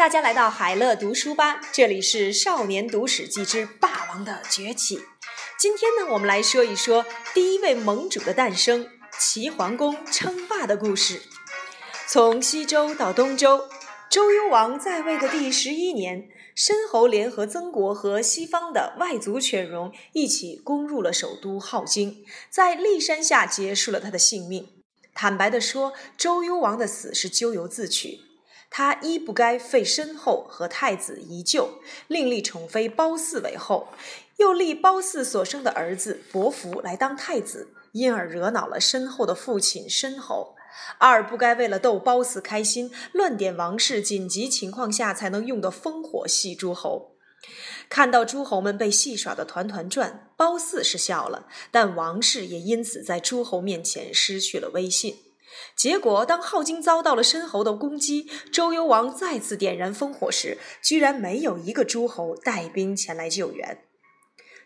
大家来到海乐读书吧，这里是《少年读史记之霸王的崛起》。今天呢，我们来说一说第一位盟主的诞生——齐桓公称霸的故事。从西周到东周，周幽王在位的第十一年，申侯联合曾国和西方的外族犬戎一起攻入了首都镐京，在骊山下结束了他的性命。坦白地说，周幽王的死是咎由自取。他一不该废申后和太子宜臼，另立宠妃褒姒为后，又立褒姒所生的儿子伯服来当太子，因而惹恼了申后的父亲申侯；二不该为了逗褒姒开心，乱点王室紧急情况下才能用的烽火戏诸侯。看到诸侯们被戏耍得团团转，褒姒是笑了，但王室也因此在诸侯面前失去了威信。结果，当镐京遭到了申侯的攻击，周幽王再次点燃烽火时，居然没有一个诸侯带兵前来救援。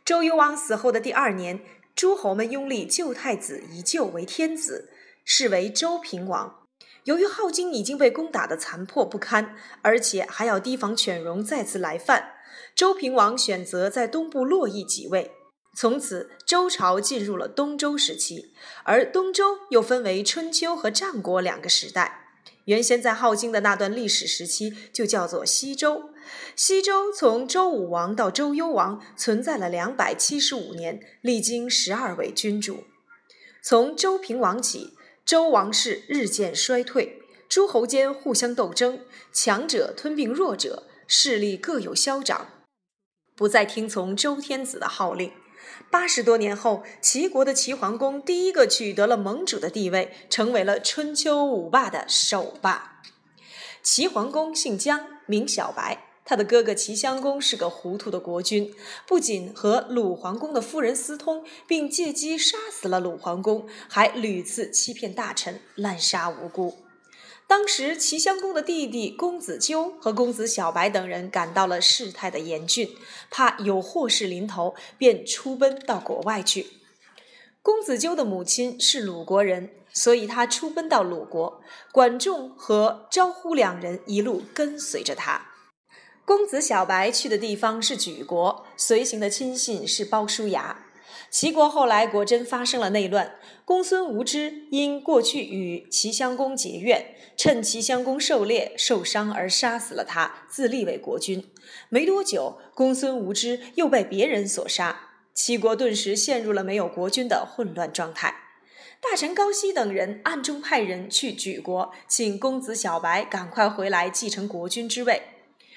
周幽王死后的第二年，诸侯们拥立旧太子宜臼为天子，是为周平王。由于镐京已经被攻打得残破不堪，而且还要提防犬戎再次来犯，周平王选择在东部洛邑即位。从此，周朝进入了东周时期，而东周又分为春秋和战国两个时代。原先在镐京的那段历史时期就叫做西周。西周从周武王到周幽王存在了两百七十五年，历经十二位君主。从周平王起，周王室日渐衰退，诸侯间互相斗争，强者吞并弱者，势力各有消长，不再听从周天子的号令。八十多年后，齐国的齐桓公第一个取得了盟主的地位，成为了春秋五霸的首霸。齐桓公姓姜，名小白。他的哥哥齐襄公是个糊涂的国君，不仅和鲁桓公的夫人私通，并借机杀死了鲁桓公，还屡次欺骗大臣，滥杀无辜。当时，齐襄公的弟弟公子纠和公子小白等人感到了事态的严峻，怕有祸事临头，便出奔到国外去。公子纠的母亲是鲁国人，所以他出奔到鲁国。管仲和招呼两人一路跟随着他。公子小白去的地方是莒国，随行的亲信是鲍叔牙。齐国后来果真发生了内乱，公孙无知因过去与齐襄公结怨，趁齐襄公狩猎受伤而杀死了他，自立为国君。没多久，公孙无知又被别人所杀，齐国顿时陷入了没有国君的混乱状态。大臣高息等人暗中派人去莒国，请公子小白赶快回来继承国君之位。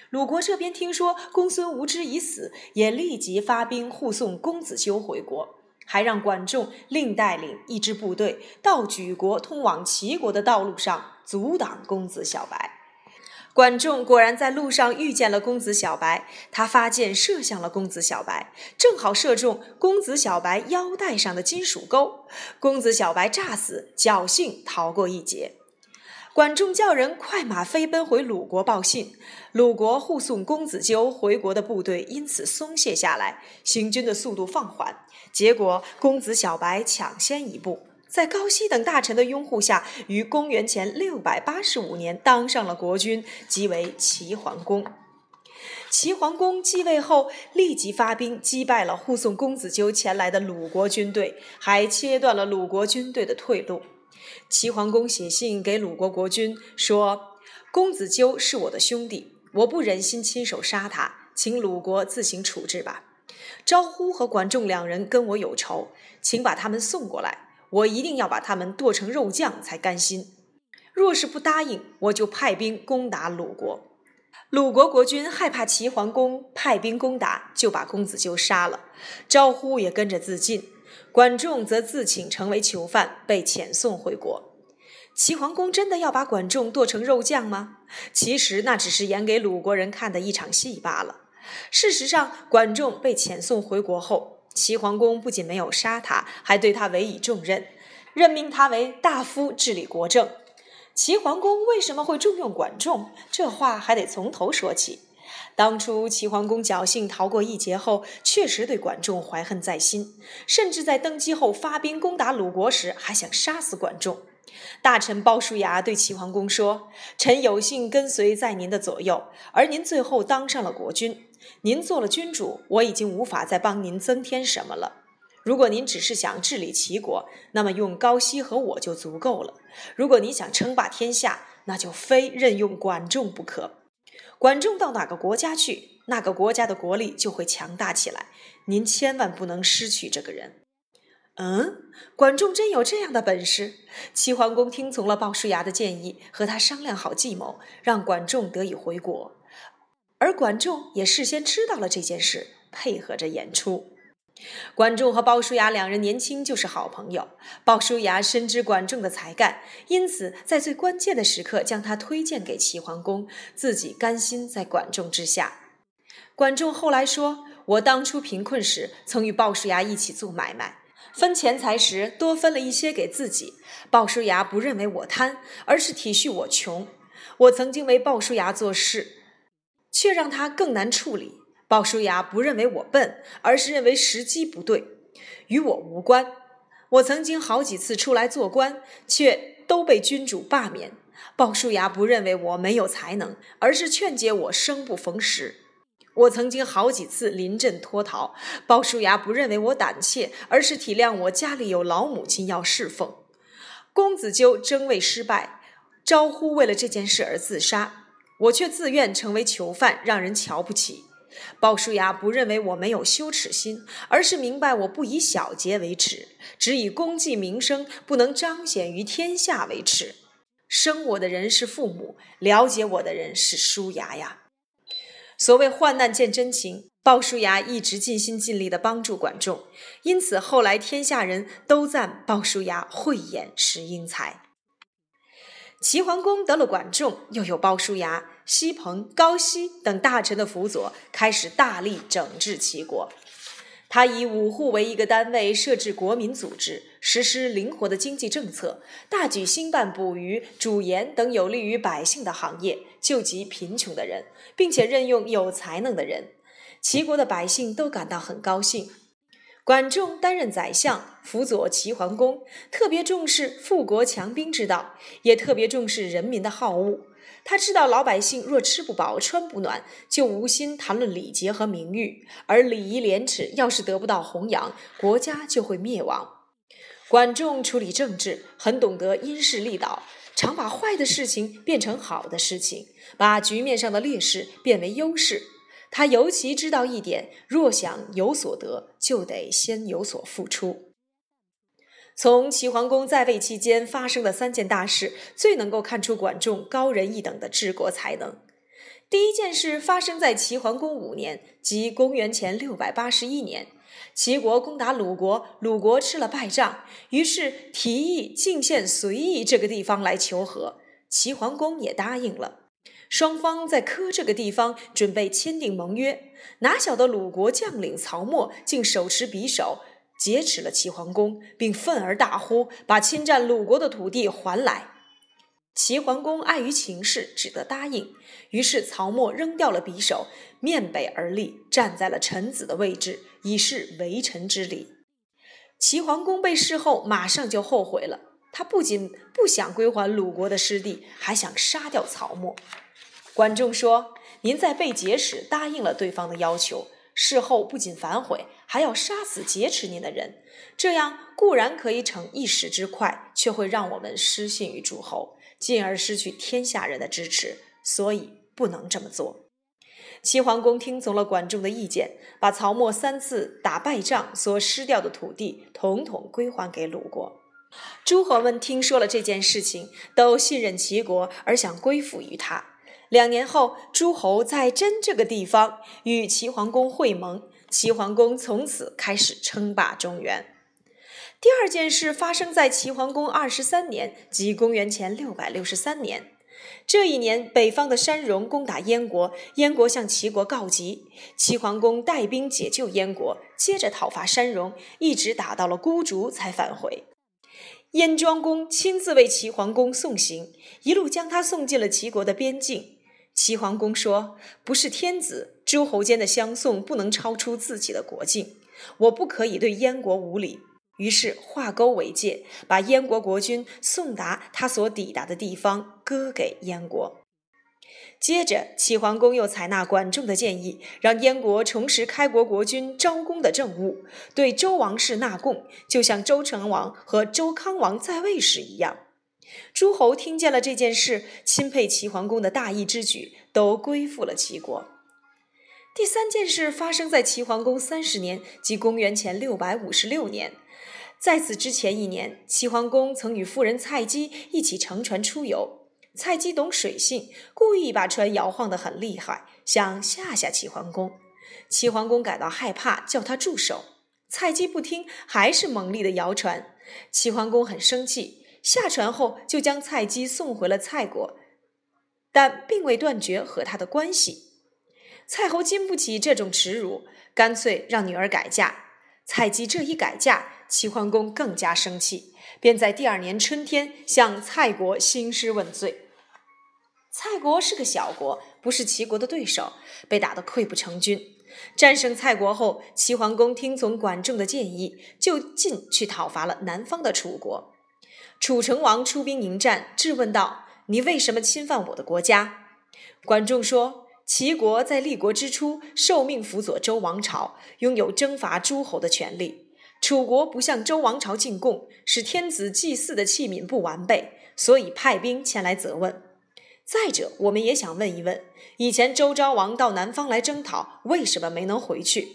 鲁国这边听说公孙无知已死，也立即发兵护送公子纠回国，还让管仲另带领一支部队到莒国通往齐国的道路上阻挡公子小白。管仲果然在路上遇见了公子小白，他发箭射向了公子小白，正好射中公子小白腰带上的金属钩，公子小白诈死，侥幸逃过一劫。管仲叫人快马飞奔回鲁国报信，鲁国护送公子纠回国的部队因此松懈下来，行军的速度放缓。结果，公子小白抢先一步，在高息等大臣的拥护下，于公元前六百八十五年当上了国君，即为齐桓公。齐桓公继位后，立即发兵击败了护送公子纠前来的鲁国军队，还切断了鲁国军队的退路。齐桓公写信给鲁国国君说：“公子纠是我的兄弟，我不忍心亲手杀他，请鲁国自行处置吧。招呼和管仲两人跟我有仇，请把他们送过来，我一定要把他们剁成肉酱才甘心。若是不答应，我就派兵攻打鲁国。”鲁国国君害怕齐桓公派兵攻打，就把公子纠杀了，招呼也跟着自尽。管仲则自请成为囚犯，被遣送回国。齐桓公真的要把管仲剁成肉酱吗？其实那只是演给鲁国人看的一场戏罢了。事实上，管仲被遣送回国后，齐桓公不仅没有杀他，还对他委以重任，任命他为大夫，治理国政。齐桓公为什么会重用管仲？这话还得从头说起。当初齐桓公侥幸逃过一劫后，确实对管仲怀恨在心，甚至在登基后发兵攻打鲁国时，还想杀死管仲。大臣鲍叔牙对齐桓公说：“臣有幸跟随在您的左右，而您最后当上了国君。您做了君主，我已经无法再帮您增添什么了。如果您只是想治理齐国，那么用高息和我就足够了；如果您想称霸天下，那就非任用管仲不可。管仲到哪个国家去，那个国家的国力就会强大起来。您千万不能失去这个人。”嗯，管仲真有这样的本事。齐桓公听从了鲍叔牙的建议，和他商量好计谋，让管仲得以回国。而管仲也事先知道了这件事，配合着演出。管仲和鲍叔牙两人年轻就是好朋友。鲍叔牙深知管仲的才干，因此在最关键的时刻将他推荐给齐桓公，自己甘心在管仲之下。管仲后来说：“我当初贫困时，曾与鲍叔牙一起做买卖。”分钱财时，多分了一些给自己。鲍叔牙不认为我贪，而是体恤我穷。我曾经为鲍叔牙做事，却让他更难处理。鲍叔牙不认为我笨，而是认为时机不对，与我无关。我曾经好几次出来做官，却都被君主罢免。鲍叔牙不认为我没有才能，而是劝解我生不逢时。我曾经好几次临阵脱逃，鲍叔牙不认为我胆怯，而是体谅我家里有老母亲要侍奉。公子纠争位失败，招呼为了这件事而自杀，我却自愿成为囚犯，让人瞧不起。鲍叔牙不认为我没有羞耻心，而是明白我不以小节为耻，只以功绩名声不能彰显于天下为耻。生我的人是父母，了解我的人是叔牙呀。所谓患难见真情，鲍叔牙一直尽心尽力地帮助管仲，因此后来天下人都赞鲍叔牙慧眼识英才。齐桓公得了管仲，又有鲍叔牙、西彭、高息等大臣的辅佐，开始大力整治齐国。他以五户为一个单位，设置国民组织，实施灵活的经济政策，大举兴办捕鱼、煮盐等有利于百姓的行业，救济贫穷的人，并且任用有才能的人。齐国的百姓都感到很高兴。管仲担任宰相，辅佐齐桓公，特别重视富国强兵之道，也特别重视人民的好恶。他知道老百姓若吃不饱穿不暖，就无心谈论礼节和名誉；而礼仪廉耻要是得不到弘扬，国家就会灭亡。管仲处理政治很懂得因势利导，常把坏的事情变成好的事情，把局面上的劣势变为优势。他尤其知道一点：若想有所得，就得先有所付出。从齐桓公在位期间发生的三件大事，最能够看出管仲高人一等的治国才能。第一件事发生在齐桓公五年，即公元前六百八十一年，齐国攻打鲁国，鲁国吃了败仗，于是提议进献随意这个地方来求和，齐桓公也答应了。双方在柯这个地方准备签订盟约，哪晓得鲁国将领曹沫竟手持匕首。劫持了齐桓公，并愤而大呼：“把侵占鲁国的土地还来！”齐桓公碍于情势，只得答应。于是曹沫扔掉了匕首，面北而立，站在了臣子的位置，以示为臣之礼。齐桓公被事后，马上就后悔了。他不仅不想归还鲁国的失地，还想杀掉曹沫。管仲说：“您在被劫时答应了对方的要求。”事后不仅反悔，还要杀死劫持您的人，这样固然可以逞一时之快，却会让我们失信于诸侯，进而失去天下人的支持，所以不能这么做。齐桓公听从了管仲的意见，把曹沫三次打败仗所失掉的土地统统归还给鲁国。诸侯们听说了这件事情，都信任齐国，而想归附于他。两年后，诸侯在真这个地方与齐桓公会盟，齐桓公从此开始称霸中原。第二件事发生在齐桓公二十三年，即公元前六百六十三年。这一年，北方的山戎攻打燕国，燕国向齐国告急，齐桓公带兵解救燕国，接着讨伐山戎，一直打到了孤竹才返回。燕庄公亲自为齐桓公送行，一路将他送进了齐国的边境。齐桓公说：“不是天子，诸侯间的相送不能超出自己的国境。我不可以对燕国无礼。于是画沟为界，把燕国国君送达他所抵达的地方，割给燕国。接着，齐桓公又采纳管仲的建议，让燕国重拾开国国君昭公的政务，对周王室纳贡，就像周成王和周康王在位时一样。诸侯听见了这件事，钦佩齐桓公的大义之举，都归附了齐国。第三件事发生在齐桓公三十年，即公元前六百五十六年。在此之前一年，齐桓公曾与夫人蔡姬一起乘船出游。蔡姬懂水性，故意把船摇晃得很厉害，想吓吓齐桓公。齐桓公感到害怕，叫他住手。蔡姬不听，还是猛力的摇船。齐桓公很生气，下船后就将蔡姬送回了蔡国，但并未断绝和他的关系。蔡侯经不起这种耻辱，干脆让女儿改嫁。蔡姬这一改嫁，齐桓公更加生气，便在第二年春天向蔡国兴师问罪。蔡国是个小国，不是齐国的对手，被打得溃不成军。战胜蔡国后，齐桓公听从管仲的建议，就近去讨伐了南方的楚国。楚成王出兵迎战，质问道：“你为什么侵犯我的国家？”管仲说：“齐国在立国之初，受命辅佐周王朝，拥有征伐诸侯的权利。楚国不向周王朝进贡，使天子祭祀的器皿不完备，所以派兵前来责问。”再者，我们也想问一问：以前周昭王到南方来征讨，为什么没能回去？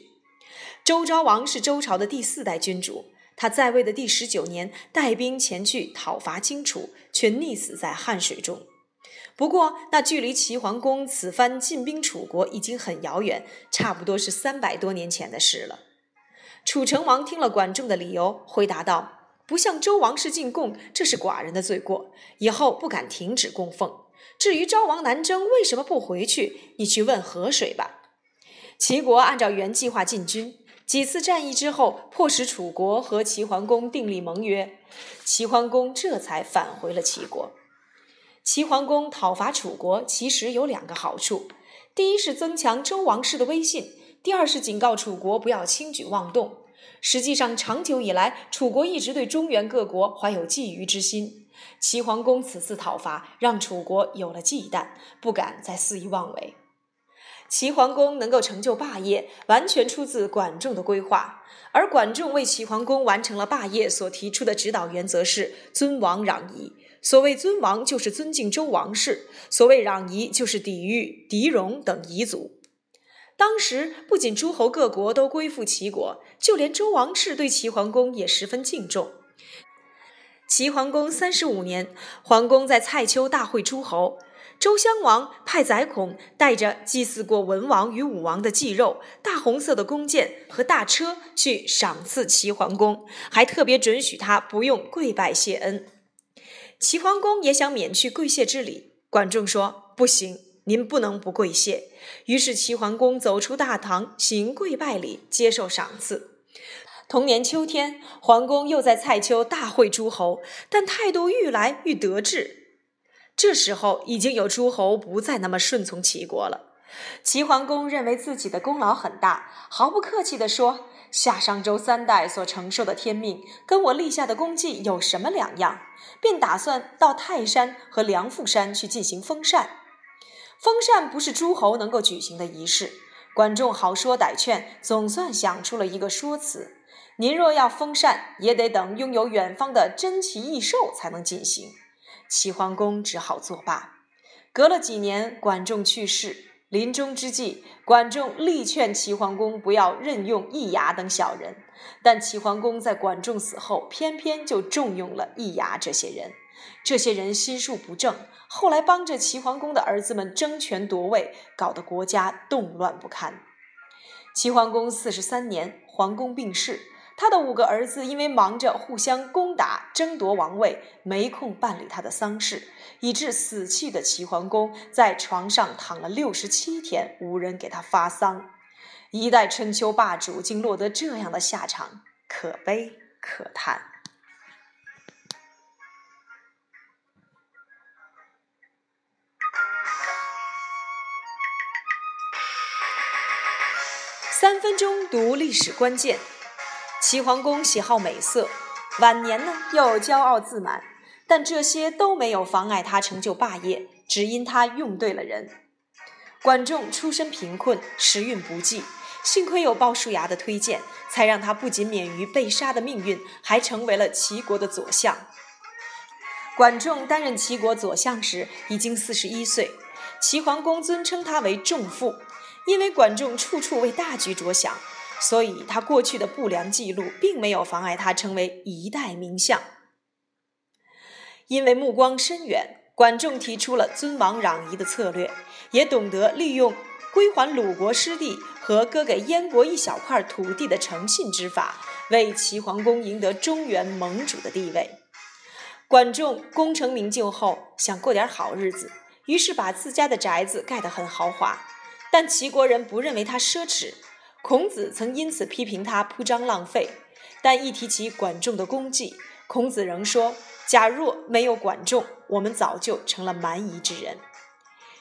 周昭王是周朝的第四代君主，他在位的第十九年，带兵前去讨伐荆楚，却溺死在汉水中。不过，那距离齐桓公此番进兵楚国已经很遥远，差不多是三百多年前的事了。楚成王听了管仲的理由，回答道：“不向周王室进贡，这是寡人的罪过，以后不敢停止供奉。”至于昭王南征为什么不回去，你去问河水吧。齐国按照原计划进军，几次战役之后，迫使楚国和齐桓公订立盟约，齐桓公这才返回了齐国。齐桓公讨伐楚国，其实有两个好处：第一是增强周王室的威信；第二是警告楚国不要轻举妄动。实际上，长久以来，楚国一直对中原各国怀有觊觎之心。齐桓公此次讨伐，让楚国有了忌惮，不敢再肆意妄为。齐桓公能够成就霸业，完全出自管仲的规划。而管仲为齐桓公完成了霸业所提出的指导原则是尊王攘夷。所谓尊王，就是尊敬周王室；所谓攘夷，就是抵御狄戎等夷族。当时不仅诸侯各国都归附齐国，就连周王室对齐桓公也十分敬重。齐桓公三十五年，桓公在蔡丘大会诸侯。周襄王派宰孔带着祭祀过文王与武王的祭肉、大红色的弓箭和大车去赏赐齐桓公，还特别准许他不用跪拜谢恩。齐桓公也想免去跪谢之礼，管仲说：“不行，您不能不跪谢。”于是齐桓公走出大堂，行跪拜礼，接受赏赐。同年秋天，桓公又在蔡丘大会诸侯，但态度愈来愈得志。这时候，已经有诸侯不再那么顺从齐国了。齐桓公认为自己的功劳很大，毫不客气地说：“夏商周三代所承受的天命，跟我立下的功绩有什么两样？”便打算到泰山和梁父山去进行封禅。封禅不是诸侯能够举行的仪式。管仲好说歹劝，总算想出了一个说辞。您若要封禅，也得等拥有远方的珍奇异兽才能进行。齐桓公只好作罢。隔了几年，管仲去世，临终之际，管仲力劝齐桓公不要任用易牙等小人。但齐桓公在管仲死后，偏偏就重用了易牙这些人。这些人心术不正，后来帮着齐桓公的儿子们争权夺位，搞得国家动乱不堪。齐桓公四十三年，桓公病逝。他的五个儿子因为忙着互相攻打、争夺王位，没空办理他的丧事，以致死去的齐桓公在床上躺了六十七天，无人给他发丧。一代春秋霸主竟落得这样的下场，可悲可叹。三分钟读历史关键。齐桓公喜好美色，晚年呢又骄傲自满，但这些都没有妨碍他成就霸业，只因他用对了人。管仲出身贫困，时运不济，幸亏有鲍叔牙的推荐，才让他不仅免于被杀的命运，还成为了齐国的左相。管仲担任齐国左相时已经四十一岁，齐桓公尊称他为仲父，因为管仲处处为大局着想，所以他过去的不良记录并没有妨碍他成为一代名相。因为目光深远。管仲提出了尊王攘夷的策略，也懂得利用归还鲁国失地和割给燕国一小块土地的诚信之法，为齐桓公赢得中原盟主的地位。管仲功成名就后，想过点好日子，于是把自家的宅子盖得很豪华。但齐国人不认为他奢侈，孔子曾因此批评他铺张浪费。但一提起管仲的功绩，孔子仍说。假若没有管仲，我们早就成了蛮夷之人。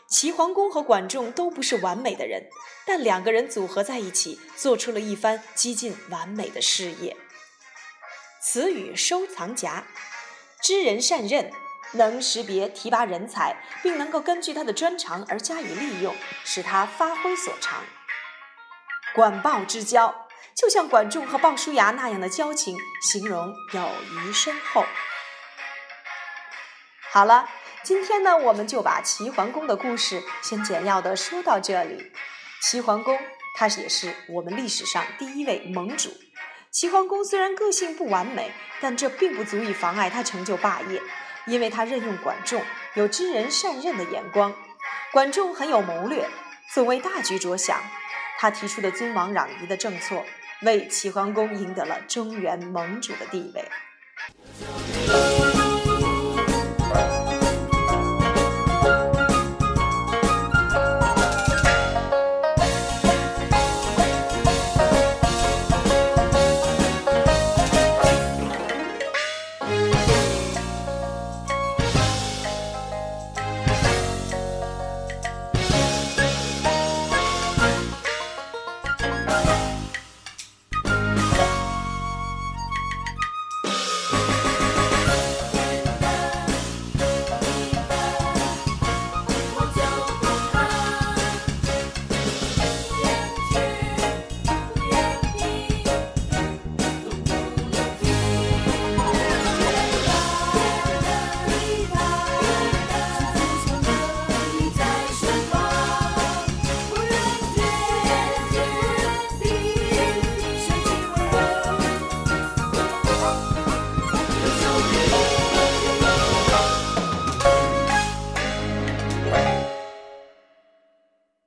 齐桓公和管仲都不是完美的人，但两个人组合在一起，做出了一番几近完美的事业。词语收藏夹，知人善任，能识别提拔人才，并能够根据他的专长而加以利用，使他发挥所长。管鲍之交，就像管仲和鲍叔牙那样的交情，形容友谊深厚。好了，今天呢，我们就把齐桓公的故事先简要的说到这里。齐桓公，他也是我们历史上第一位盟主。齐桓公虽然个性不完美，但这并不足以妨碍他成就霸业，因为他任用管仲，有知人善任的眼光。管仲很有谋略，总为大局着想。他提出的尊王攘夷的政策，为齐桓公赢得了中原盟主的地位。